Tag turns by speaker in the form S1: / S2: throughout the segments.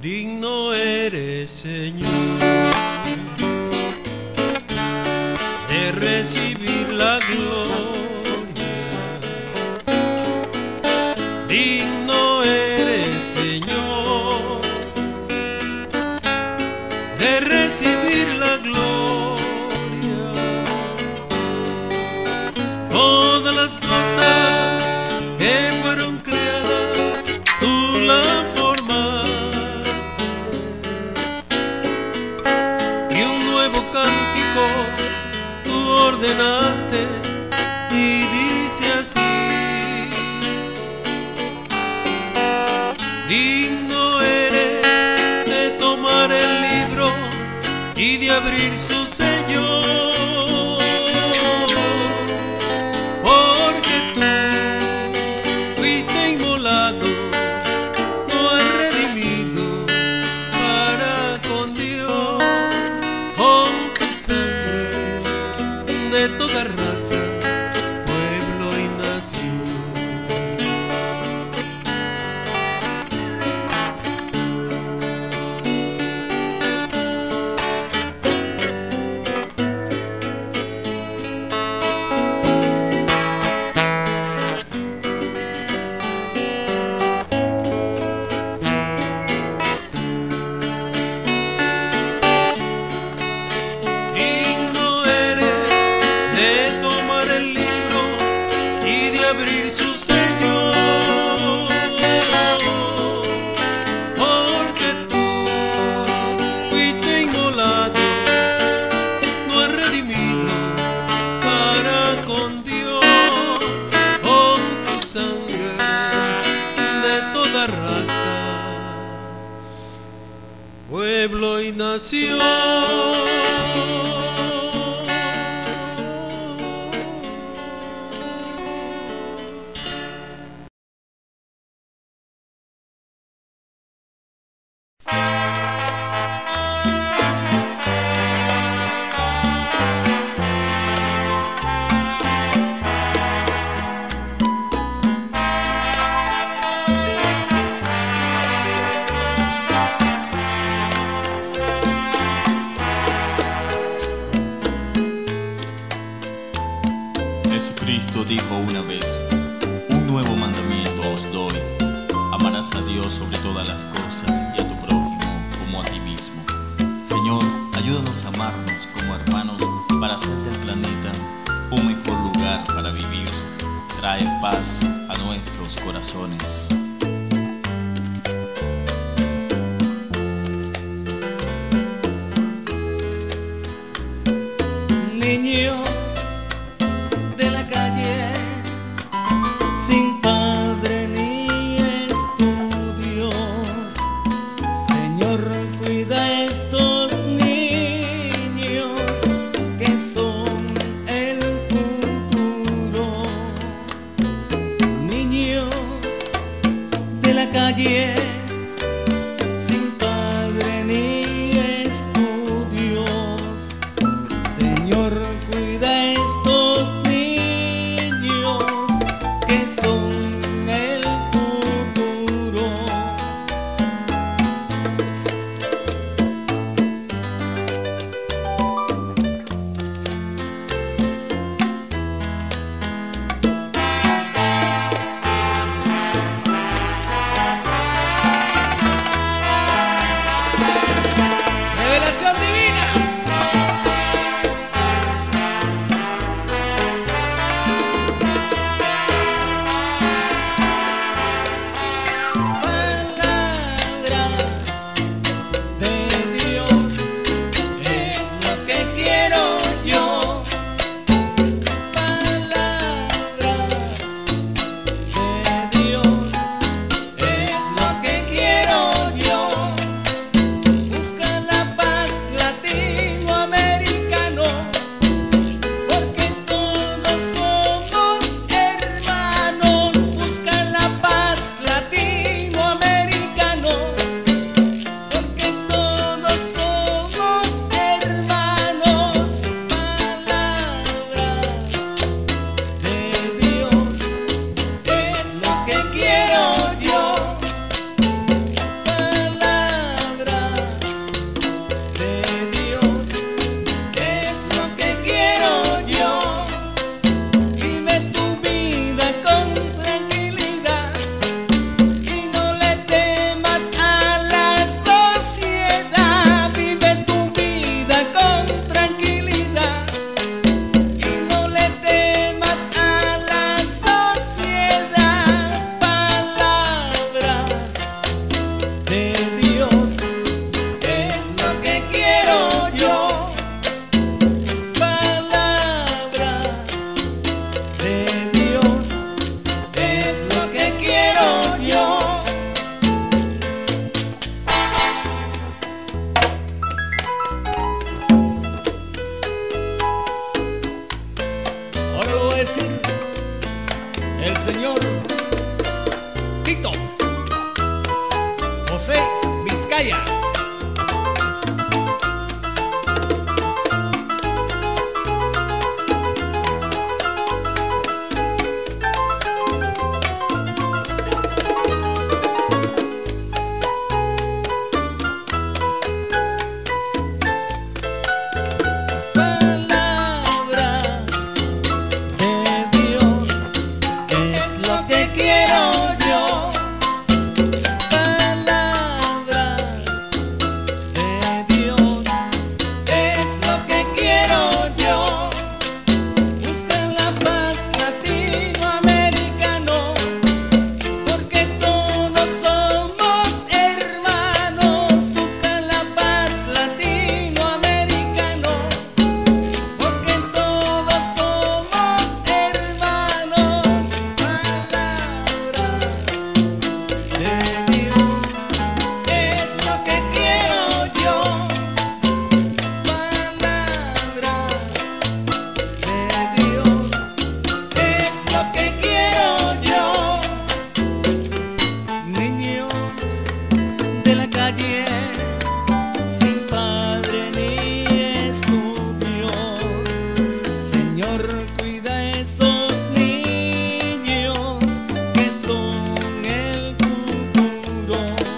S1: digno eres Señor y dice así. Digno eres de tomar el libro y de abrir su nación.
S2: Dijo una vez, un nuevo mandamiento os doy, amarás a Dios sobre todas las cosas y a tu prójimo como a ti mismo. Señor, ayúdanos a amarnos como hermanos para hacer del planeta un mejor lugar para vivir. Trae paz a nuestros corazones.
S3: 感谢。queen. señor Tito José Vizcaya. love.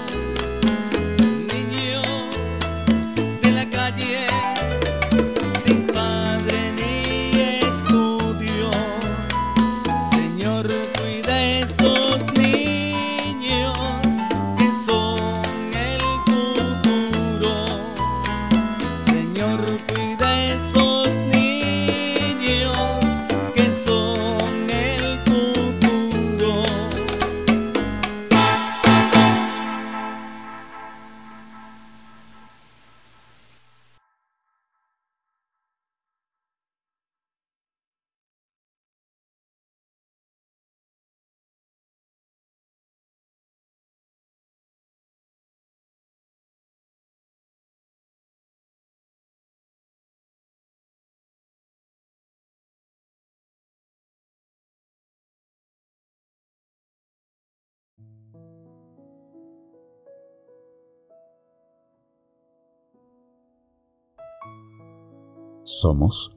S4: Somos?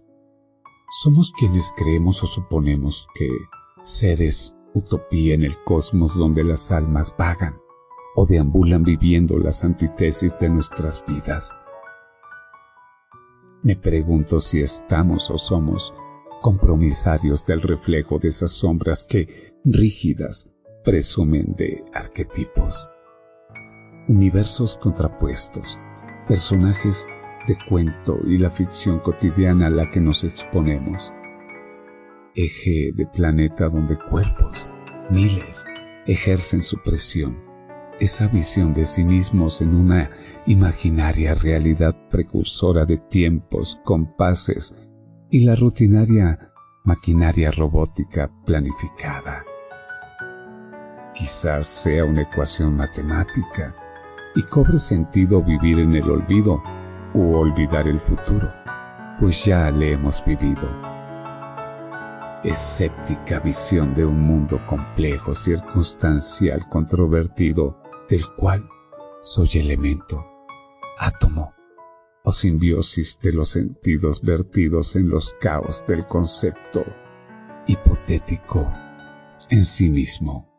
S4: Somos quienes creemos o suponemos que seres utopía en el cosmos donde las almas vagan o deambulan viviendo las antítesis de nuestras vidas. Me pregunto si estamos o somos compromisarios del reflejo de esas sombras que, rígidas, presumen de arquetipos. Universos contrapuestos, personajes de cuento y la ficción cotidiana a la que nos exponemos. Eje de planeta donde cuerpos, miles, ejercen su presión. Esa visión de sí mismos en una imaginaria realidad precursora de tiempos, compases y la rutinaria maquinaria robótica planificada. Quizás sea una ecuación matemática y cobre sentido vivir en el olvido u olvidar el futuro, pues ya le hemos vivido. Escéptica visión de un mundo complejo, circunstancial, controvertido, del cual soy elemento, átomo o simbiosis de los sentidos vertidos en los caos del concepto hipotético en sí mismo.